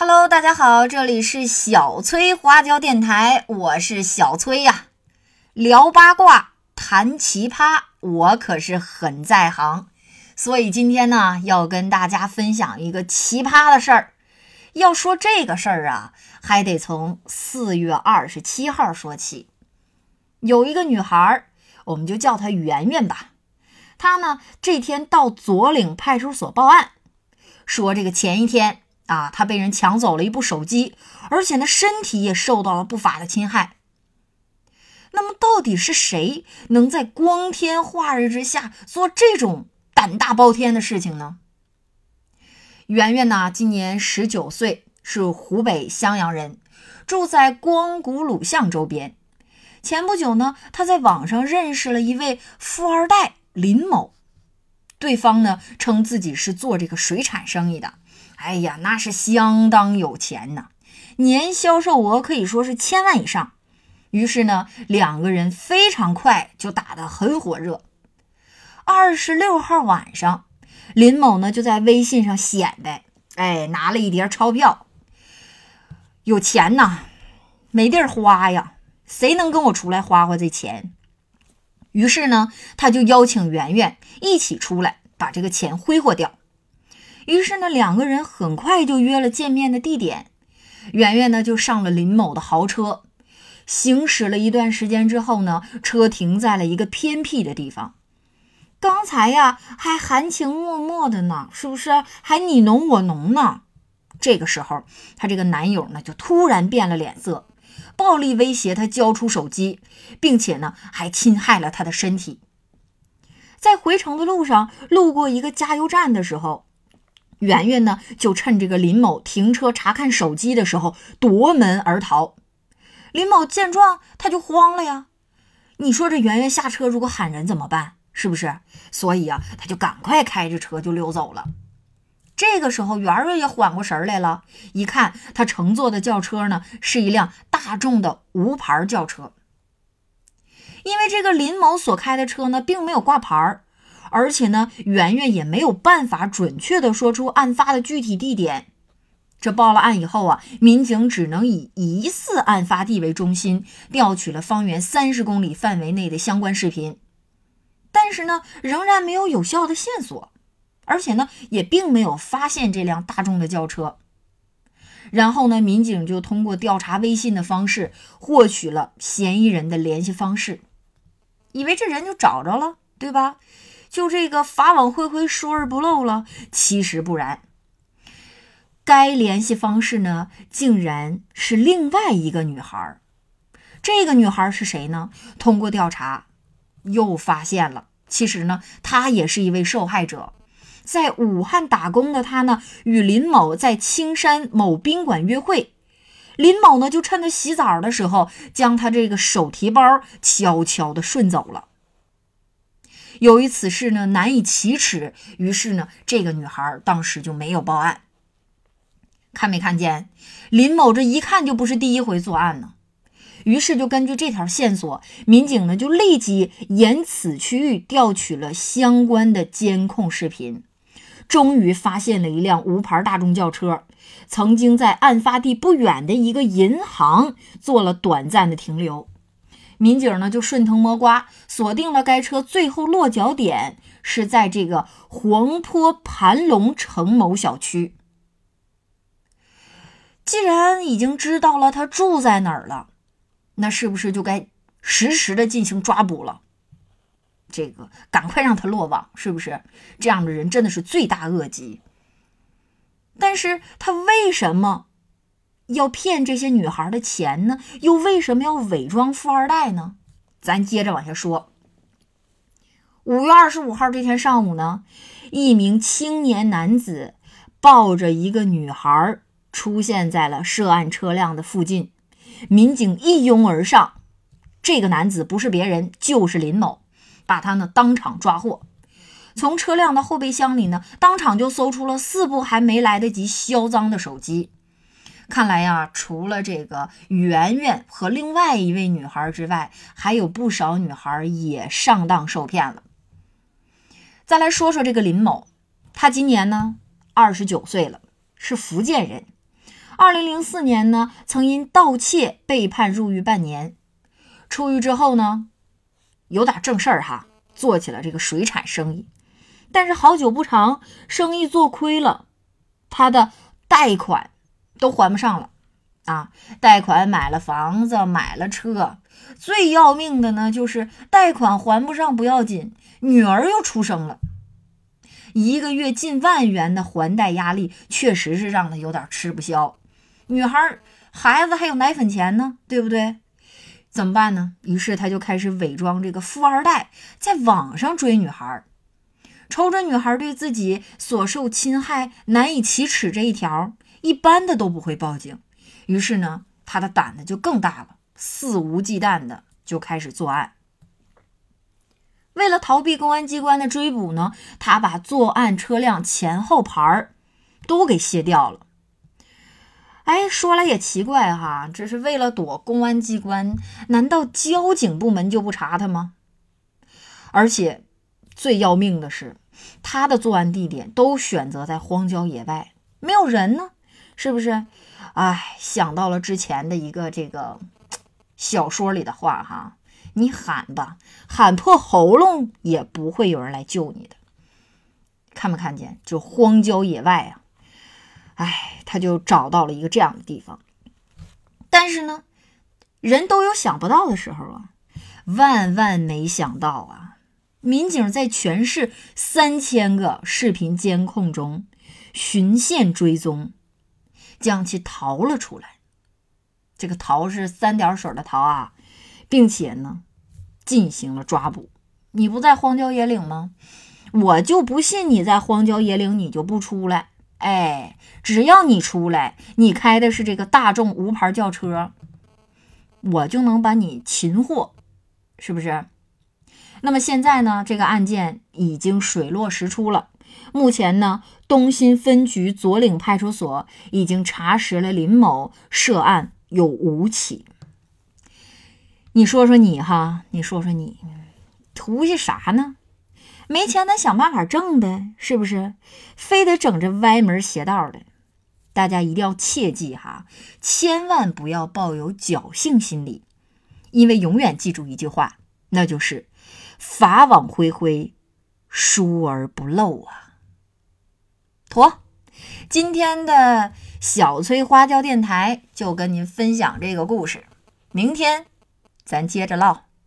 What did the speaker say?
Hello，大家好，这里是小崔花椒电台，我是小崔呀。聊八卦，谈奇葩，我可是很在行。所以今天呢，要跟大家分享一个奇葩的事儿。要说这个事儿啊，还得从四月二十七号说起。有一个女孩，我们就叫她圆圆吧。她呢，这天到左岭派出所报案，说这个前一天。啊，他被人抢走了一部手机，而且呢，身体也受到了不法的侵害。那么，到底是谁能在光天化日之下做这种胆大包天的事情呢？圆圆呢，今年十九岁，是湖北襄阳人，住在光谷鲁巷周边。前不久呢，他在网上认识了一位富二代林某，对方呢称自己是做这个水产生意的。哎呀，那是相当有钱呐，年销售额可以说是千万以上。于是呢，两个人非常快就打得很火热。二十六号晚上，林某呢就在微信上显摆，哎，拿了一叠钞票，有钱呐，没地儿花呀，谁能跟我出来花花这钱？于是呢，他就邀请圆圆一起出来，把这个钱挥霍掉。于是呢，两个人很快就约了见面的地点。圆圆呢就上了林某的豪车，行驶了一段时间之后呢，车停在了一个偏僻的地方。刚才呀还含情脉脉的呢，是不是？还你侬我侬呢？这个时候，她这个男友呢就突然变了脸色，暴力威胁她交出手机，并且呢还侵害了她的身体。在回城的路上，路过一个加油站的时候。圆圆呢，就趁这个林某停车查看手机的时候夺门而逃。林某见状，他就慌了呀。你说这圆圆下车如果喊人怎么办？是不是？所以啊，他就赶快开着车就溜走了。这个时候，圆圆也缓过神来了，一看他乘坐的轿车呢，是一辆大众的无牌轿车。因为这个林某所开的车呢，并没有挂牌。而且呢，圆圆也没有办法准确的说出案发的具体地点。这报了案以后啊，民警只能以疑似案发地为中心，调取了方圆三十公里范围内的相关视频。但是呢，仍然没有有效的线索，而且呢，也并没有发现这辆大众的轿车。然后呢，民警就通过调查微信的方式，获取了嫌疑人的联系方式，以为这人就找着了，对吧？就这个法网恢恢，疏而不漏了。其实不然，该联系方式呢，竟然是另外一个女孩。这个女孩是谁呢？通过调查，又发现了，其实呢，她也是一位受害者。在武汉打工的她呢，与林某在青山某宾馆约会。林某呢，就趁她洗澡的时候，将她这个手提包悄悄地顺走了。由于此事呢难以启齿，于是呢这个女孩当时就没有报案。看没看见林某这一看就不是第一回作案呢？于是就根据这条线索，民警呢就立即沿此区域调取了相关的监控视频，终于发现了一辆无牌大众轿车，曾经在案发地不远的一个银行做了短暂的停留。民警呢就顺藤摸瓜，锁定了该车最后落脚点是在这个黄坡盘龙城某小区。既然已经知道了他住在哪儿了，那是不是就该实时的进行抓捕了？这个赶快让他落网，是不是？这样的人真的是罪大恶极。但是他为什么？要骗这些女孩的钱呢？又为什么要伪装富二代呢？咱接着往下说。五月二十五号这天上午呢，一名青年男子抱着一个女孩出现在了涉案车辆的附近，民警一拥而上。这个男子不是别人，就是林某，把他呢当场抓获。从车辆的后备箱里呢，当场就搜出了四部还没来得及销赃的手机。看来呀，除了这个圆圆和另外一位女孩之外，还有不少女孩也上当受骗了。再来说说这个林某，他今年呢二十九岁了，是福建人。二零零四年呢，曾因盗窃被判入狱半年。出狱之后呢，有点正事儿哈，做起了这个水产生意。但是好久不长，生意做亏了，他的贷款都还不上了啊！贷款买了房子，买了车，最要命的呢，就是贷款还不上不要紧，女儿又出生了，一个月近万元的还贷压力，确实是让他有点吃不消。女孩孩子还有奶粉钱呢，对不对？怎么办呢？于是他就开始伪装这个富二代，在网上追女孩，瞅着女孩对自己所受侵害难以启齿这一条，一般的都不会报警。于是呢，他的胆子就更大了，肆无忌惮的就开始作案。为了逃避公安机关的追捕呢，他把作案车辆前后牌儿都给卸掉了。哎，说来也奇怪哈，这是为了躲公安机关，难道交警部门就不查他吗？而且最要命的是，他的作案地点都选择在荒郊野外，没有人呢，是不是？哎，想到了之前的一个这个小说里的话哈，你喊吧，喊破喉咙也不会有人来救你的。看没看见？就荒郊野外啊。哎，他就找到了一个这样的地方，但是呢，人都有想不到的时候啊，万万没想到啊，民警在全市三千个视频监控中循线追踪，将其逃了出来。这个“逃”是三点水的“逃”啊，并且呢，进行了抓捕。你不在荒郊野岭吗？我就不信你在荒郊野岭你就不出来。哎，只要你出来，你开的是这个大众无牌轿车，我就能把你擒获，是不是？那么现在呢，这个案件已经水落石出了。目前呢，东新分局左岭派出所已经查实了林某涉案有五起。你说说你哈，你说说你，图些啥呢？没钱，咱想办法挣呗，是不是？非得整这歪门邪道的，大家一定要切记哈，千万不要抱有侥幸心理，因为永远记住一句话，那就是“法网恢恢，疏而不漏”啊。妥，今天的小崔花椒电台就跟您分享这个故事，明天咱接着唠。